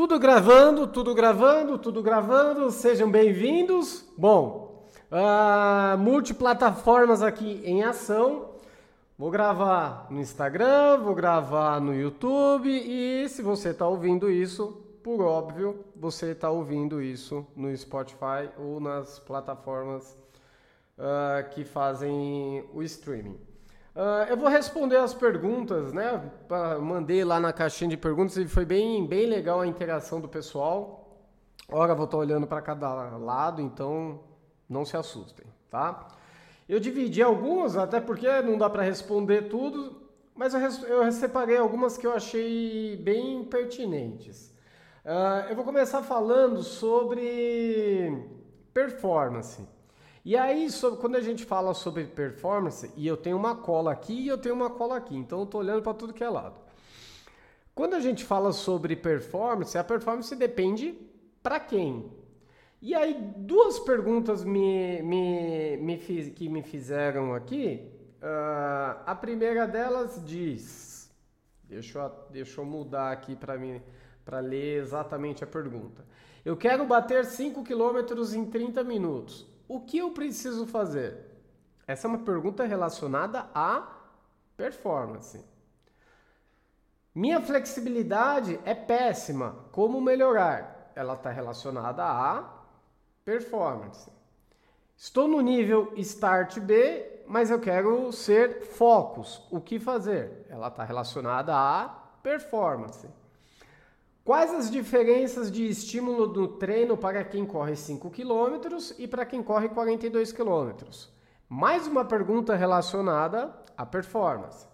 Tudo gravando, tudo gravando, tudo gravando. Sejam bem-vindos. Bom, uh, multiplataformas aqui em ação. Vou gravar no Instagram, vou gravar no YouTube e se você está ouvindo isso, por óbvio, você está ouvindo isso no Spotify ou nas plataformas uh, que fazem o streaming. Uh, eu vou responder as perguntas, né? Mandei lá na caixinha de perguntas e foi bem, bem legal a interação do pessoal. Ora, vou estar olhando para cada lado, então não se assustem, tá? Eu dividi algumas, até porque não dá para responder tudo, mas eu, eu separei algumas que eu achei bem pertinentes. Uh, eu vou começar falando sobre performance. E aí, sobre, quando a gente fala sobre performance, e eu tenho uma cola aqui e eu tenho uma cola aqui, então eu estou olhando para tudo que é lado. Quando a gente fala sobre performance, a performance depende para quem. E aí, duas perguntas me, me, me fiz, que me fizeram aqui. Uh, a primeira delas diz: deixa eu, deixa eu mudar aqui para mim para ler exatamente a pergunta. Eu quero bater 5 km em 30 minutos. O que eu preciso fazer? Essa é uma pergunta relacionada à performance. Minha flexibilidade é péssima. Como melhorar? Ela está relacionada à performance. Estou no nível Start B, mas eu quero ser focus. O que fazer? Ela está relacionada à performance. Quais as diferenças de estímulo do treino para quem corre 5 km e para quem corre 42 km? Mais uma pergunta relacionada à performance.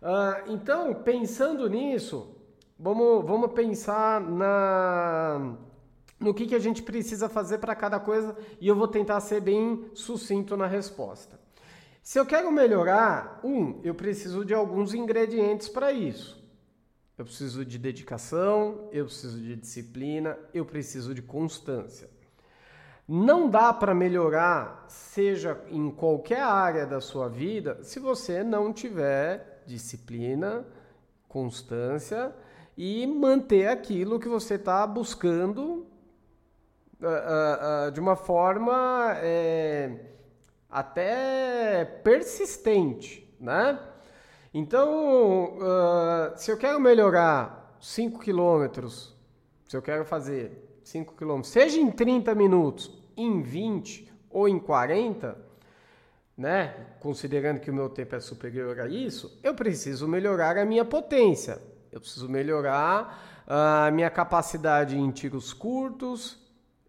Uh, então, pensando nisso, vamos, vamos pensar na, no que, que a gente precisa fazer para cada coisa e eu vou tentar ser bem sucinto na resposta. Se eu quero melhorar, um, eu preciso de alguns ingredientes para isso. Eu preciso de dedicação, eu preciso de disciplina, eu preciso de constância. Não dá para melhorar, seja em qualquer área da sua vida, se você não tiver disciplina, constância e manter aquilo que você está buscando uh, uh, uh, de uma forma é, até persistente, né? Então, uh, se eu quero melhorar 5 quilômetros, se eu quero fazer 5 quilômetros, seja em 30 minutos, em 20 ou em 40, né, considerando que o meu tempo é superior a isso, eu preciso melhorar a minha potência. Eu preciso melhorar a minha capacidade em tiros curtos,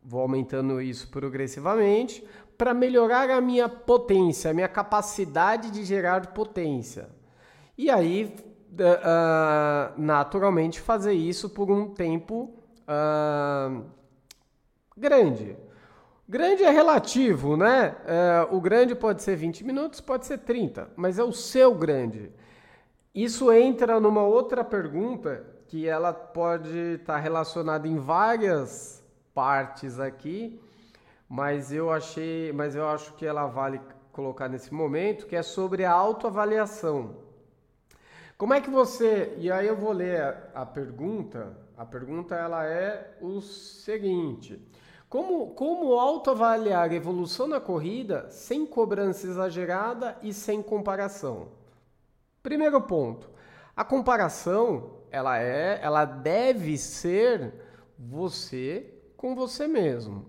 vou aumentando isso progressivamente, para melhorar a minha potência, a minha capacidade de gerar potência. E aí, uh, naturalmente, fazer isso por um tempo uh, grande. Grande é relativo, né? Uh, o grande pode ser 20 minutos, pode ser 30, mas é o seu grande. Isso entra numa outra pergunta que ela pode estar tá relacionada em várias partes aqui, mas eu achei, mas eu acho que ela vale colocar nesse momento, que é sobre a autoavaliação. Como é que você. E aí eu vou ler a, pergunta. A pergunta ela é o seguinte: Como, como autoavaliar a evolução na corrida sem cobrança exagerada e sem comparação? Primeiro ponto. A comparação, ela é, ela deve ser você com você mesmo.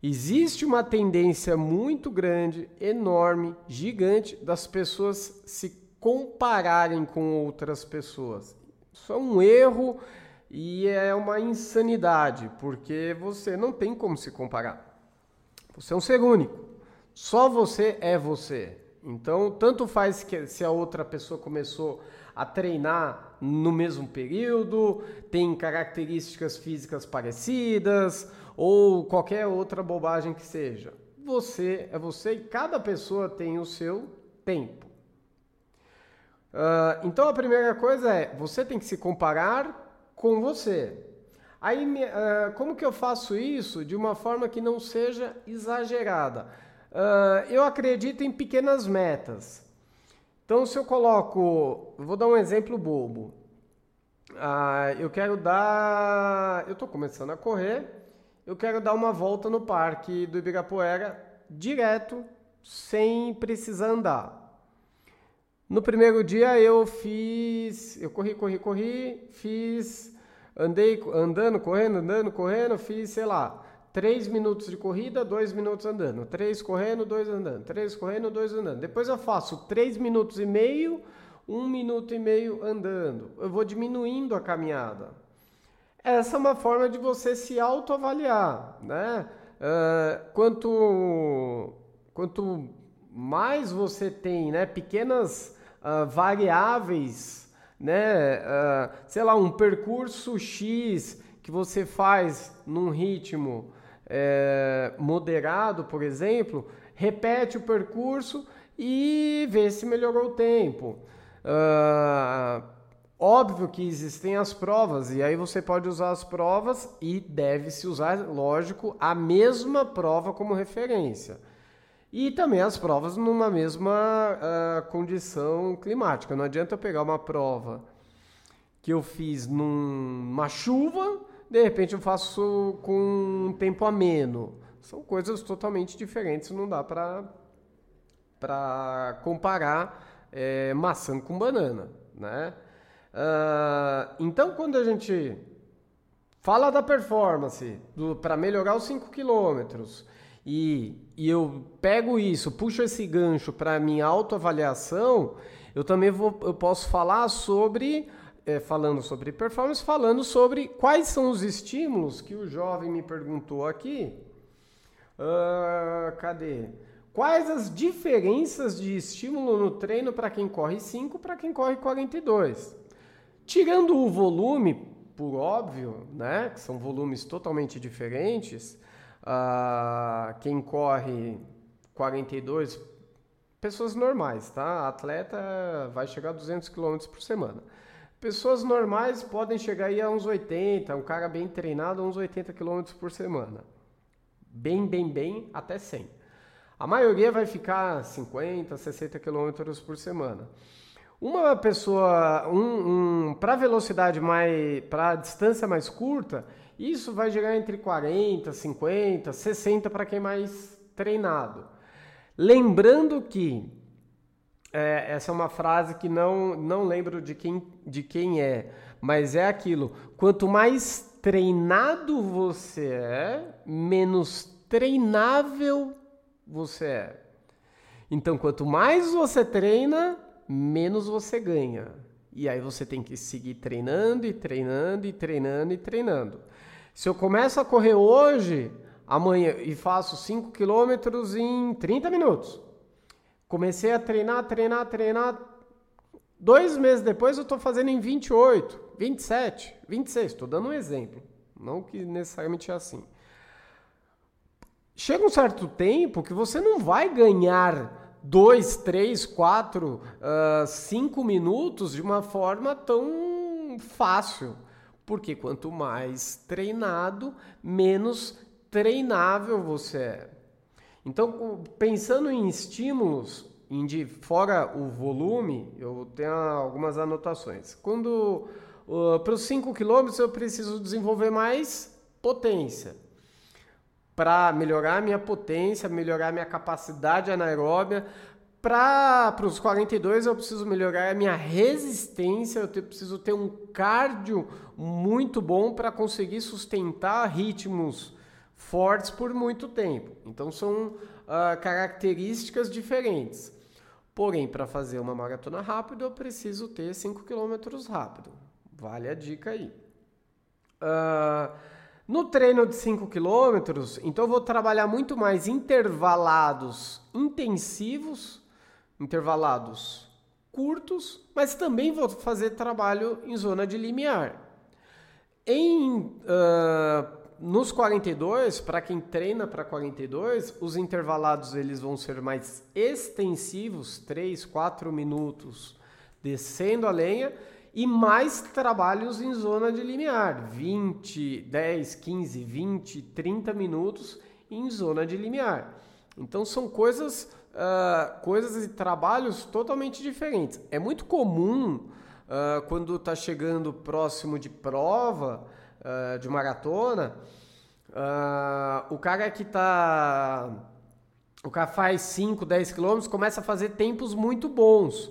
Existe uma tendência muito grande, enorme, gigante das pessoas se compararem com outras pessoas. Isso é um erro e é uma insanidade, porque você não tem como se comparar. Você é um ser único. Só você é você. Então, tanto faz que se a outra pessoa começou a treinar no mesmo período, tem características físicas parecidas ou qualquer outra bobagem que seja. Você é você e cada pessoa tem o seu tempo. Uh, então a primeira coisa é você tem que se comparar com você. Aí, uh, como que eu faço isso de uma forma que não seja exagerada? Uh, eu acredito em pequenas metas. Então, se eu coloco, vou dar um exemplo bobo. ah, eu quero dar. Eu estou começando a correr, eu quero dar uma volta no parque do Ibirapuera direto, sem precisar andar. No primeiro dia eu fiz, eu corri, corri, corri, fiz, andei andando, correndo, andando, correndo, fiz, sei lá, 3 minutos de corrida, 2 minutos andando, 3 correndo, 2 andando, 3 correndo, 2 andando. Depois eu faço 3 minutos e meio, 1 minuto e meio andando. Eu vou diminuindo a caminhada. Essa é uma forma de você se autoavaliar, né? Uh, quanto, quanto mais você tem, né, pequenas uh, variáveis, né? Uh, sei lá, um percurso X que você faz num ritmo é, moderado, por exemplo, repete o percurso e vê se melhorou o tempo. Uh, óbvio que existem as provas, e aí você pode usar as provas e deve-se usar, lógico, a mesma prova como referência. E também as provas numa mesma uh, condição climática. Não adianta eu pegar uma prova que eu fiz numa chuva, de repente eu faço com um tempo ameno. São coisas totalmente diferentes, não dá para comparar é, maçã com banana, né? Uh, então, quando a gente fala da performance para melhorar os 5 quilômetros e, e eu pego isso, puxo esse gancho para minha autoavaliação, eu também vou, eu posso falar sobre, é, falando sobre performance, falando sobre quais são os estímulos que o jovem me perguntou aqui. Uh, cadê? Quais as diferenças de estímulo no treino para quem corre 5 para quem corre 42? Tirando o volume, por óbvio, né, que são volumes totalmente diferentes, Uh, quem corre 42, pessoas normais, tá? Atleta vai chegar a 200 km por semana. Pessoas normais podem chegar aí a uns 80, um cara bem treinado uns 80 km por semana. Bem, bem, bem, até 100. A maioria vai ficar 50, 60 km por semana. Uma pessoa, um, um para velocidade mais, para distância mais curta, isso vai gerar entre 40, 50, 60 para quem é mais treinado. Lembrando que é, essa é uma frase que não, não lembro de quem, de quem é, mas é aquilo: quanto mais treinado você é, menos treinável você é. Então, quanto mais você treina, menos você ganha. E aí você tem que seguir treinando e treinando e treinando e treinando. Se eu começo a correr hoje, amanhã, e faço 5 quilômetros em 30 minutos, comecei a treinar, treinar, treinar. Dois meses depois eu estou fazendo em 28, 27, 26. Estou dando um exemplo. Não que necessariamente é assim. Chega um certo tempo que você não vai ganhar 2, 3, 4, 5 minutos de uma forma tão fácil. Porque quanto mais treinado, menos treinável você é. Então, pensando em estímulos, fora o volume, eu tenho algumas anotações. Quando uh, para os 5 km eu preciso desenvolver mais potência. Para melhorar minha potência, melhorar minha capacidade anaeróbia, para os 42 eu preciso melhorar a minha resistência, eu te, preciso ter um cardio muito bom para conseguir sustentar ritmos fortes por muito tempo. Então são uh, características diferentes. Porém, para fazer uma maratona rápida, eu preciso ter 5 km rápido. Vale a dica aí. Uh, no treino de 5 km, então eu vou trabalhar muito mais intervalados intensivos intervalados curtos, mas também vou fazer trabalho em zona de limiar. Em uh, nos 42, para quem treina para 42, os intervalados eles vão ser mais extensivos, 3, 4 minutos descendo a lenha e mais trabalhos em zona de limiar, 20, 10, 15, 20, 30 minutos em zona de limiar. Então são coisas uh, coisas e trabalhos totalmente diferentes. É muito comum uh, quando está chegando próximo de prova, uh, de maratona, o cara que está. O cara faz 5, 10 quilômetros, começa a fazer tempos muito bons.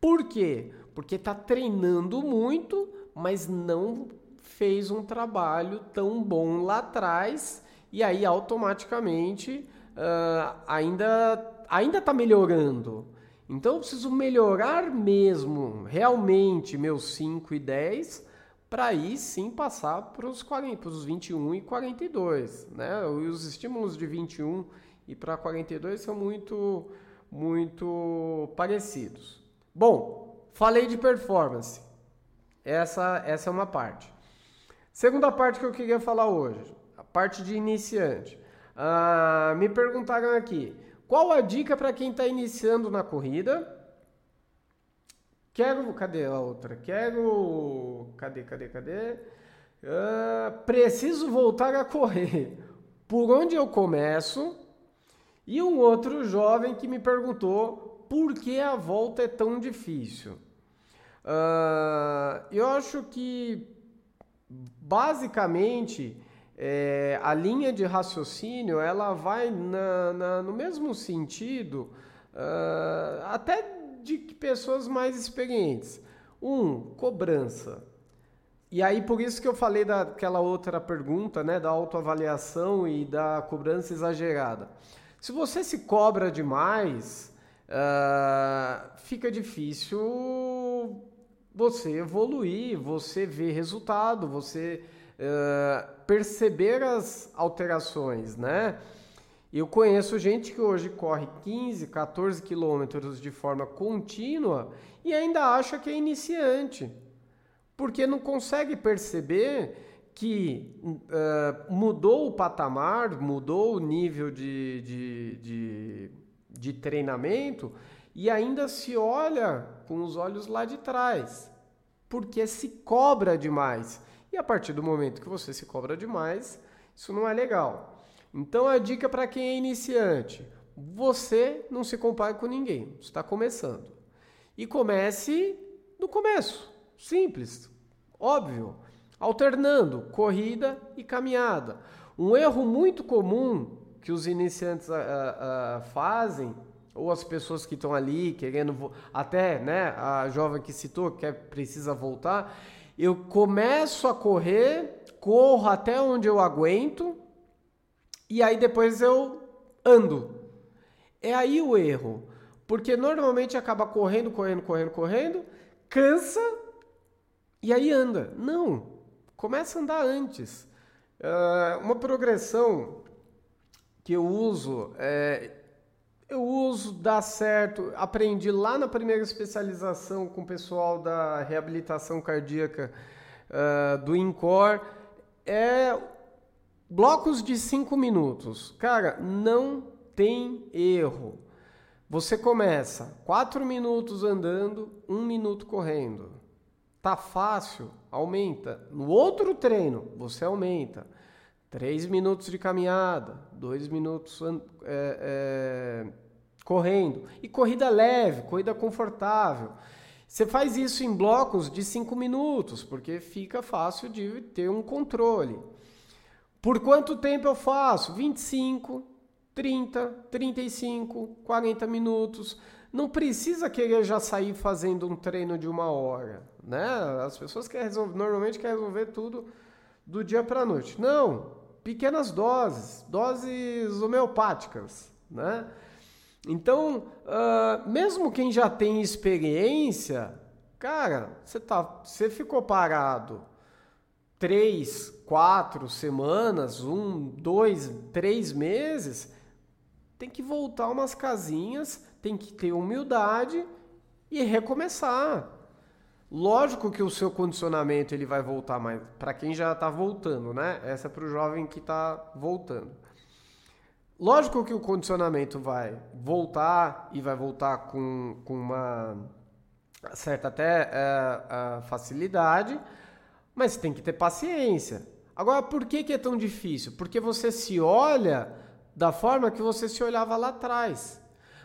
Por quê? Porque está treinando muito, mas não fez um trabalho tão bom lá atrás e aí automaticamente uh, ainda ainda está melhorando. Então eu preciso melhorar mesmo, realmente, meus 5 e 10 para aí sim passar para os 21 e 42. Né? Os estímulos de 21 e para 42 são muito, muito parecidos. Bom, falei de performance. Essa, essa é uma parte. Segunda parte que eu queria falar hoje, a parte de iniciante. Ah, me perguntaram aqui, qual a dica para quem está iniciando na corrida? Quero. Cadê a outra? Quero. Cadê, cadê, cadê? Uh, preciso voltar a correr. Por onde eu começo? E um outro jovem que me perguntou por que a volta é tão difícil. Uh, eu acho que basicamente é, a linha de raciocínio ela vai na, na, no mesmo sentido, uh, até de pessoas mais experientes. Um, cobrança. E aí, por isso que eu falei daquela outra pergunta, né, da autoavaliação e da cobrança exagerada. Se você se cobra demais, uh, fica difícil você evoluir, você ver resultado, você perceber as alterações, né? Eu conheço gente que hoje corre 15, 14 quilômetros de forma contínua e ainda acha que é iniciante, porque não consegue perceber que uh, mudou o patamar, mudou o nível de, de, de, de treinamento e ainda se olha com os olhos lá de trás, porque se cobra demais. E a partir do momento que você se cobra demais, isso não é legal. Então a dica para quem é iniciante: você não se compare com ninguém, está começando. E comece do começo, simples, óbvio, alternando corrida e caminhada. Um erro muito comum que os iniciantes uh, uh, fazem, ou as pessoas que estão ali querendo, até né, a jovem que citou que é, precisa voltar, eu começo a correr, corro até onde eu aguento, e aí depois eu ando. É aí o erro. Porque normalmente acaba correndo, correndo, correndo, correndo, cansa e aí anda. Não, começa a andar antes. Uh, uma progressão que eu uso, é, eu uso, dá certo, aprendi lá na primeira especialização com o pessoal da reabilitação cardíaca uh, do INCOR, é Blocos de 5 minutos. Cara, não tem erro. Você começa 4 minutos andando, 1 um minuto correndo. Tá fácil? Aumenta. No outro treino, você aumenta. 3 minutos de caminhada, 2 minutos é, é, correndo. E corrida leve, corrida confortável. Você faz isso em blocos de 5 minutos, porque fica fácil de ter um controle. Por quanto tempo eu faço? 25, 30, 35, 40 minutos. Não precisa querer já sair fazendo um treino de uma hora, né? As pessoas querem resolver, normalmente querem resolver tudo do dia para a noite. Não, pequenas doses, doses homeopáticas, né? Então, uh, mesmo quem já tem experiência, cara, você tá, você ficou parado três, quatro semanas, um, dois, três meses, tem que voltar umas casinhas, tem que ter humildade e recomeçar. Lógico que o seu condicionamento ele vai voltar mais para quem já está voltando, né? Essa é para o jovem que está voltando. Lógico que o condicionamento vai voltar e vai voltar com, com uma certa até é, facilidade, mas tem que ter paciência. Agora, por que, que é tão difícil? Porque você se olha da forma que você se olhava lá atrás.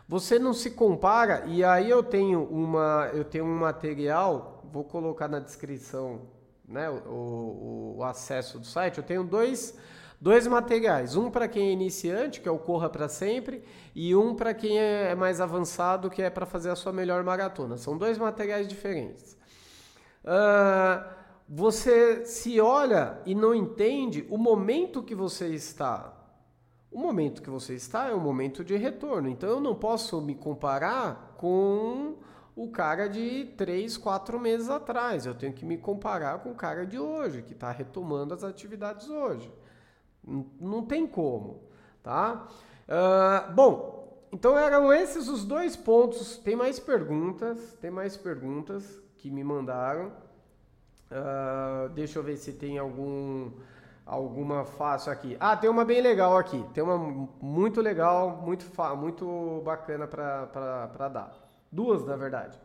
Você não se compara, e aí eu tenho, uma, eu tenho um material vou colocar na descrição né, o, o, o acesso do site. Eu tenho dois, dois materiais. Um para quem é iniciante, que é o Corra para Sempre, e um para quem é mais avançado, que é para fazer a sua melhor maratona. São dois materiais diferentes. Uh, você se olha e não entende o momento que você está. O momento que você está é um momento de retorno. Então eu não posso me comparar com o cara de 3, 4 meses atrás. Eu tenho que me comparar com o cara de hoje, que está retomando as atividades hoje. Não tem como, tá? Uh, bom, então eram esses os dois pontos. Tem mais perguntas, tem mais perguntas que me mandaram. Uh, deixa eu ver se tem algum alguma fácil aqui. Ah, tem uma bem legal aqui. Tem uma muito legal, muito muito bacana para dar. Duas, na verdade.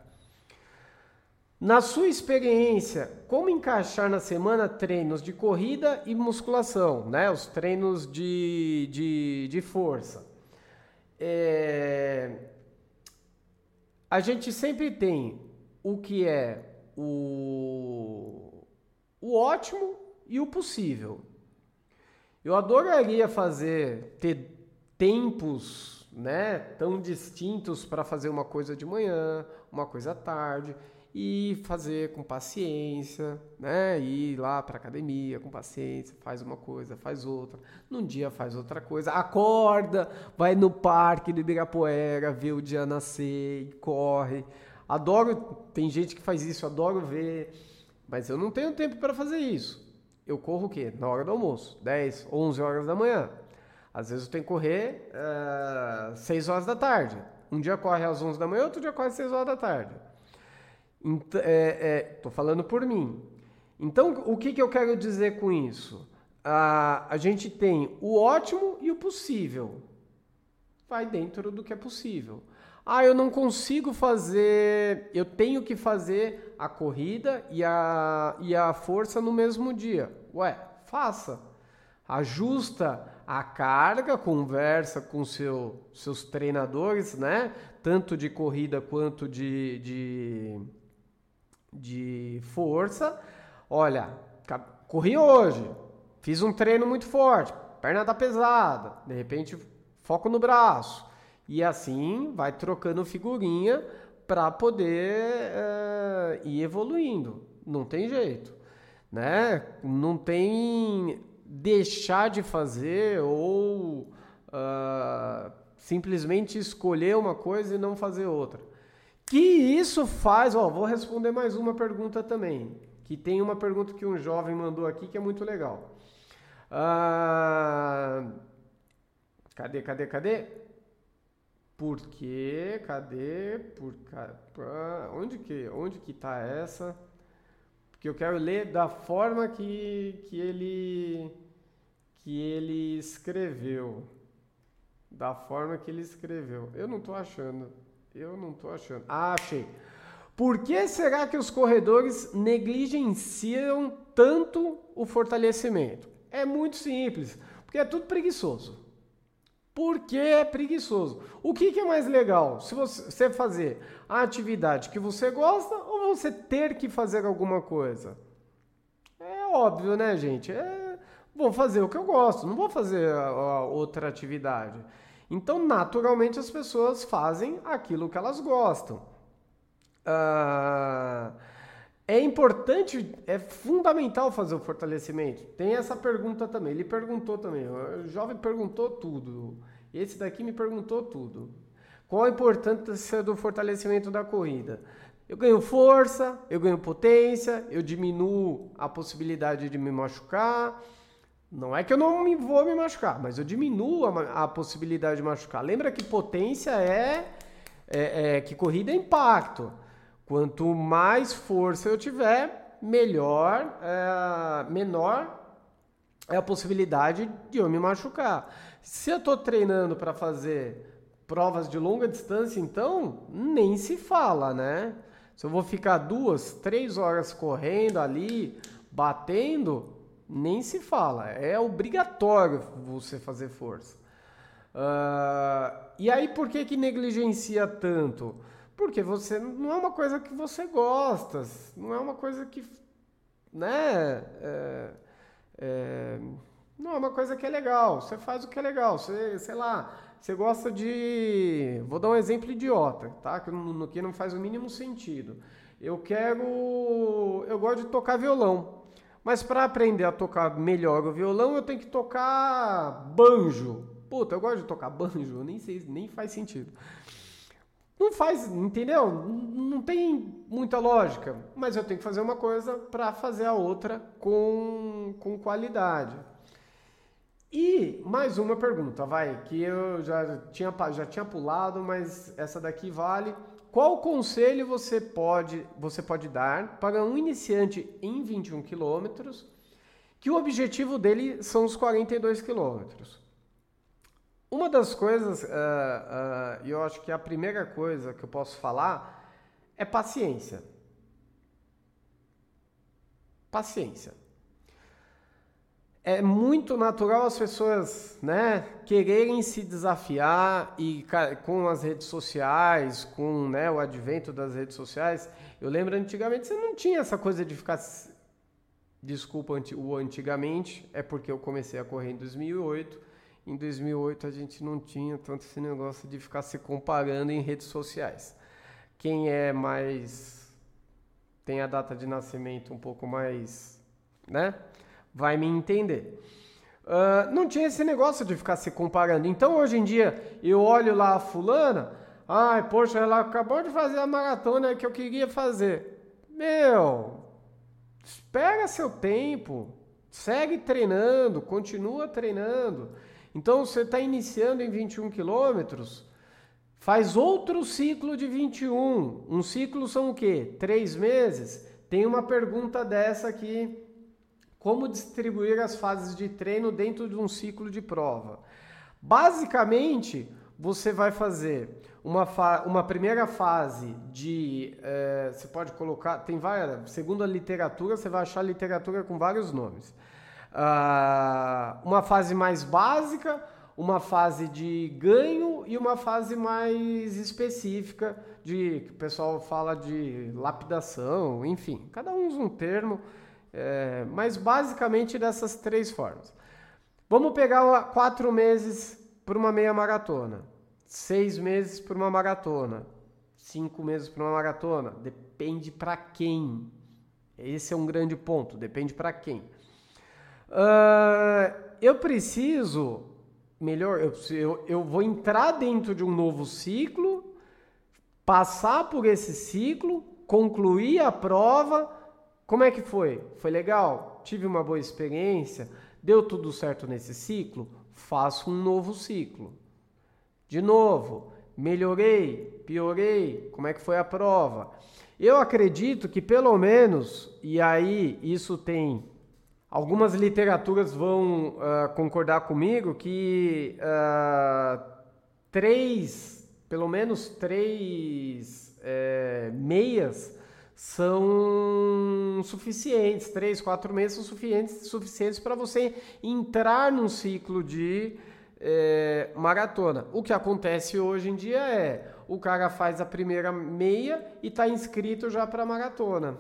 Na sua experiência, como encaixar na semana treinos de corrida e musculação, né? Os treinos de, de, de força. É... A gente sempre tem o que é o, o ótimo e o possível. Eu adoraria fazer, ter tempos né, tão distintos para fazer uma coisa de manhã, uma coisa à tarde e fazer com paciência, né? Ir lá para academia com paciência, faz uma coisa, faz outra, num dia faz outra coisa, acorda, vai no parque do Ibirapuera, vê o dia nascer e corre, Adoro, tem gente que faz isso, adoro ver, mas eu não tenho tempo para fazer isso. Eu corro o quê? Na hora do almoço, 10, 11 horas da manhã. Às vezes eu tenho que correr uh, eh, 6 horas da tarde. Um dia corre às 11 da manhã, outro dia corre às 6 horas da tarde. Então, é, é, falando por mim. Então, o que, que eu quero dizer com isso? Uh, a gente tem o ótimo e o possível. Vai dentro do que é possível. Ah, eu não consigo fazer, eu tenho que fazer a corrida e a, e a força no mesmo dia. Ué, faça. Ajusta a carga, conversa com seu, seus treinadores, né? Tanto de corrida quanto de, de, de força. Olha, corri hoje, fiz um treino muito forte, perna tá pesada, de repente foco no braço e assim vai trocando figurinha para poder uh, ir evoluindo. Não tem jeito, né? Não tem deixar de fazer ou uh, simplesmente escolher uma coisa e não fazer outra. Que isso faz, ó, vou responder mais uma pergunta também. Que tem uma pergunta que um jovem mandou aqui que é muito legal. Uh, cadê, cadê, cadê? Por quê? Cadê? Por onde que onde que tá essa? Porque eu quero ler da forma que, que ele que ele escreveu. Da forma que ele escreveu. Eu não tô achando. Eu não tô achando. Ah, achei. Por que será que os corredores negligenciam tanto o fortalecimento? É muito simples, porque é tudo preguiçoso. Porque é preguiçoso. O que, que, é mais legal? Se você fazer a atividade que você gosta ou você ter que fazer alguma coisa? É óbvio, né, gente? É, vou fazer o que eu gosto, não vou fazer a, a outra atividade. Então, naturalmente, as pessoas fazem aquilo que elas gostam. Ah, é importante, é fundamental fazer o fortalecimento. Tem essa pergunta também. Ele perguntou também. O jovem perguntou tudo. Esse daqui me perguntou tudo. Qual a importância do fortalecimento da corrida? Eu ganho força, eu ganho potência, eu diminuo a possibilidade de me machucar. Não é que eu não me vou me machucar, mas eu diminuo a, a possibilidade de machucar. Lembra que potência é, é, é que corrida é impacto. Quanto mais força eu tiver, melhor, é, menor é a possibilidade de eu me machucar. Se eu estou treinando para fazer provas de longa distância, então nem se fala, né? Se eu vou ficar duas, três horas correndo ali, batendo, nem se fala. É obrigatório você fazer força. Uh, e aí, por que, que negligencia tanto? Porque você não é uma coisa que você gosta, não é uma coisa que, né? É, é, não é uma coisa que é legal. Você faz o que é legal. Você, sei lá, você gosta de. Vou dar um exemplo idiota, tá? Que no que não faz o mínimo sentido. Eu quero. Eu gosto de tocar violão. Mas para aprender a tocar melhor o violão, eu tenho que tocar banjo. Puta, eu gosto de tocar banjo, nem sei, nem faz sentido. Não faz, entendeu? Não tem muita lógica. Mas eu tenho que fazer uma coisa para fazer a outra com, com qualidade. E mais uma pergunta, vai, que eu já tinha, já tinha pulado, mas essa daqui vale. Qual conselho você pode, você pode dar para um iniciante em 21 quilômetros que o objetivo dele são os 42 quilômetros? Uma das coisas, uh, uh, eu acho que a primeira coisa que eu posso falar é paciência. Paciência é muito natural as pessoas, né, quererem se desafiar e com as redes sociais, com né, o advento das redes sociais. Eu lembro antigamente você não tinha essa coisa de ficar desculpa o antigamente, é porque eu comecei a correr em 2008. Em 2008 a gente não tinha tanto esse negócio de ficar se comparando em redes sociais. Quem é mais tem a data de nascimento um pouco mais, né? Vai me entender. Uh, não tinha esse negócio de ficar se comparando. Então hoje em dia eu olho lá a fulana, ai, poxa, ela acabou de fazer a maratona que eu queria fazer. Meu, espera seu tempo, segue treinando, continua treinando. Então você está iniciando em 21 quilômetros, faz outro ciclo de 21. Um ciclo são o quê? Três meses? Tem uma pergunta dessa aqui como distribuir as fases de treino dentro de um ciclo de prova? Basicamente, você vai fazer uma, uma primeira fase de. É, você pode colocar. Tem várias. Segundo a literatura, você vai achar literatura com vários nomes. Uh, uma fase mais básica, uma fase de ganho e uma fase mais específica de que o pessoal fala de lapidação, enfim, cada um usa um termo. É, mas basicamente dessas três formas. Vamos pegar quatro meses para uma meia maratona, seis meses para uma maratona, cinco meses para uma maratona. Depende para quem. Esse é um grande ponto. Depende para quem. Uh, eu preciso, melhor, eu, eu, eu vou entrar dentro de um novo ciclo, passar por esse ciclo, concluir a prova como é que foi? Foi legal? Tive uma boa experiência? Deu tudo certo nesse ciclo? Faço um novo ciclo. De novo, melhorei, piorei, como é que foi a prova? Eu acredito que pelo menos, e aí isso tem algumas literaturas vão uh, concordar comigo que uh, três, pelo menos três é, meias são suficientes, três, quatro meses são suficientes, suficientes para você entrar num ciclo de é, maratona. O que acontece hoje em dia é o cara faz a primeira meia e está inscrito já para maratona.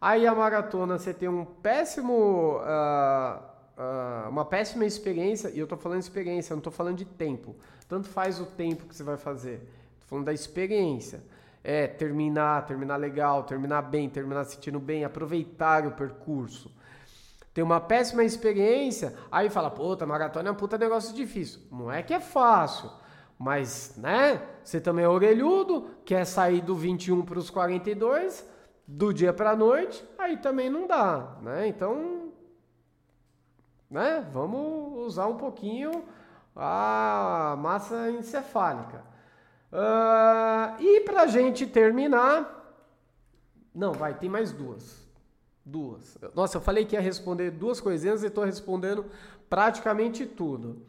Aí a maratona você tem um péssimo, uh, uh, uma péssima experiência, e eu estou falando de experiência, não estou falando de tempo. Tanto faz o tempo que você vai fazer, estou falando da experiência é terminar, terminar legal, terminar bem, terminar sentindo bem, aproveitar o percurso. Tem uma péssima experiência, aí fala, puta, maratona é um puta negócio difícil. Não é que é fácil, mas, né? Você também é orelhudo, quer sair do 21 para os 42, do dia para a noite, aí também não dá, né? Então, né? Vamos usar um pouquinho a massa encefálica. Uh, e para a gente terminar, não, vai, tem mais duas. Duas. Nossa, eu falei que ia responder duas coisinhas e estou respondendo praticamente tudo.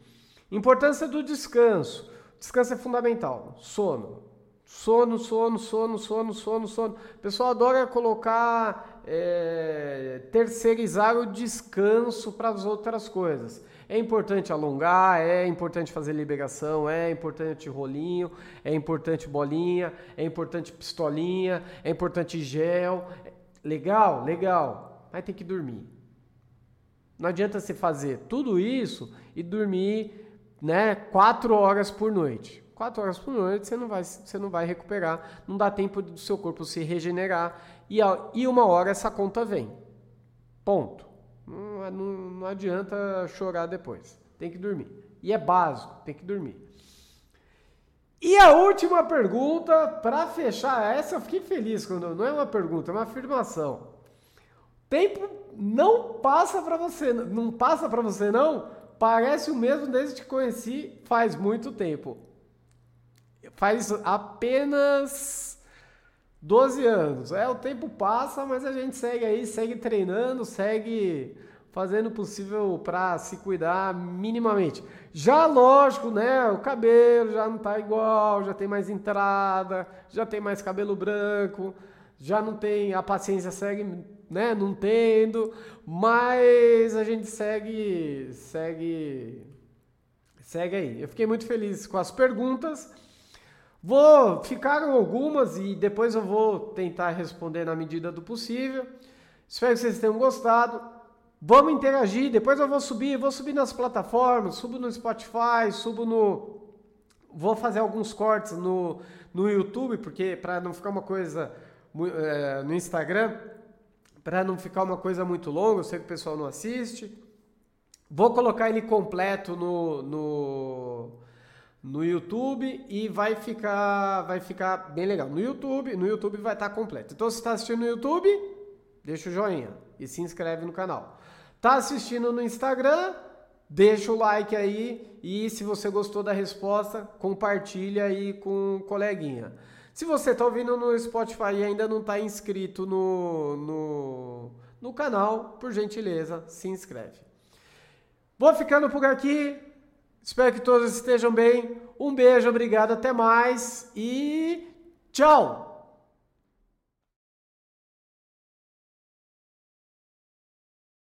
Importância do descanso. Descanso é fundamental. Sono. Sono, sono, sono, sono, sono, sono. O pessoal adora colocar é, terceirizar o descanso para as outras coisas. É importante alongar, é importante fazer liberação, é importante rolinho, é importante bolinha, é importante pistolinha, é importante gel. Legal, legal, mas tem que dormir. Não adianta você fazer tudo isso e dormir né, quatro horas por noite. Quatro horas por noite você não vai, você não vai recuperar, não dá tempo do seu corpo se regenerar e, e uma hora essa conta vem. Ponto. Não, não, não adianta chorar depois. Tem que dormir. E é básico, tem que dormir. E a última pergunta, para fechar, essa eu fiquei feliz quando não é uma pergunta, é uma afirmação. Tempo não passa para você, não passa para você não? Parece o mesmo desde que conheci faz muito tempo. Faz apenas 12 anos. É, o tempo passa, mas a gente segue aí, segue treinando, segue fazendo o possível para se cuidar minimamente. Já lógico, né? O cabelo já não tá igual, já tem mais entrada, já tem mais cabelo branco, já não tem a paciência segue, né, não tendo, mas a gente segue segue segue aí. Eu fiquei muito feliz com as perguntas. Vou ficaram algumas e depois eu vou tentar responder na medida do possível. Espero que vocês tenham gostado. Vamos interagir, depois eu vou subir, vou subir nas plataformas, subo no Spotify, subo no vou fazer alguns cortes no, no YouTube, porque para não ficar uma coisa é, no Instagram, para não ficar uma coisa muito longa, eu sei que o pessoal não assiste. Vou colocar ele completo no, no no YouTube e vai ficar, vai ficar bem legal. No YouTube, no YouTube vai estar completo. Então, se está assistindo no YouTube, deixa o joinha e se inscreve no canal. Tá assistindo no Instagram? Deixa o like aí e se você gostou da resposta, compartilha aí com o coleguinha. Se você está ouvindo no Spotify e ainda não está inscrito no, no, no canal, por gentileza, se inscreve. Vou ficando por aqui. Espero que todos estejam bem. Um beijo, obrigado, até mais e tchau!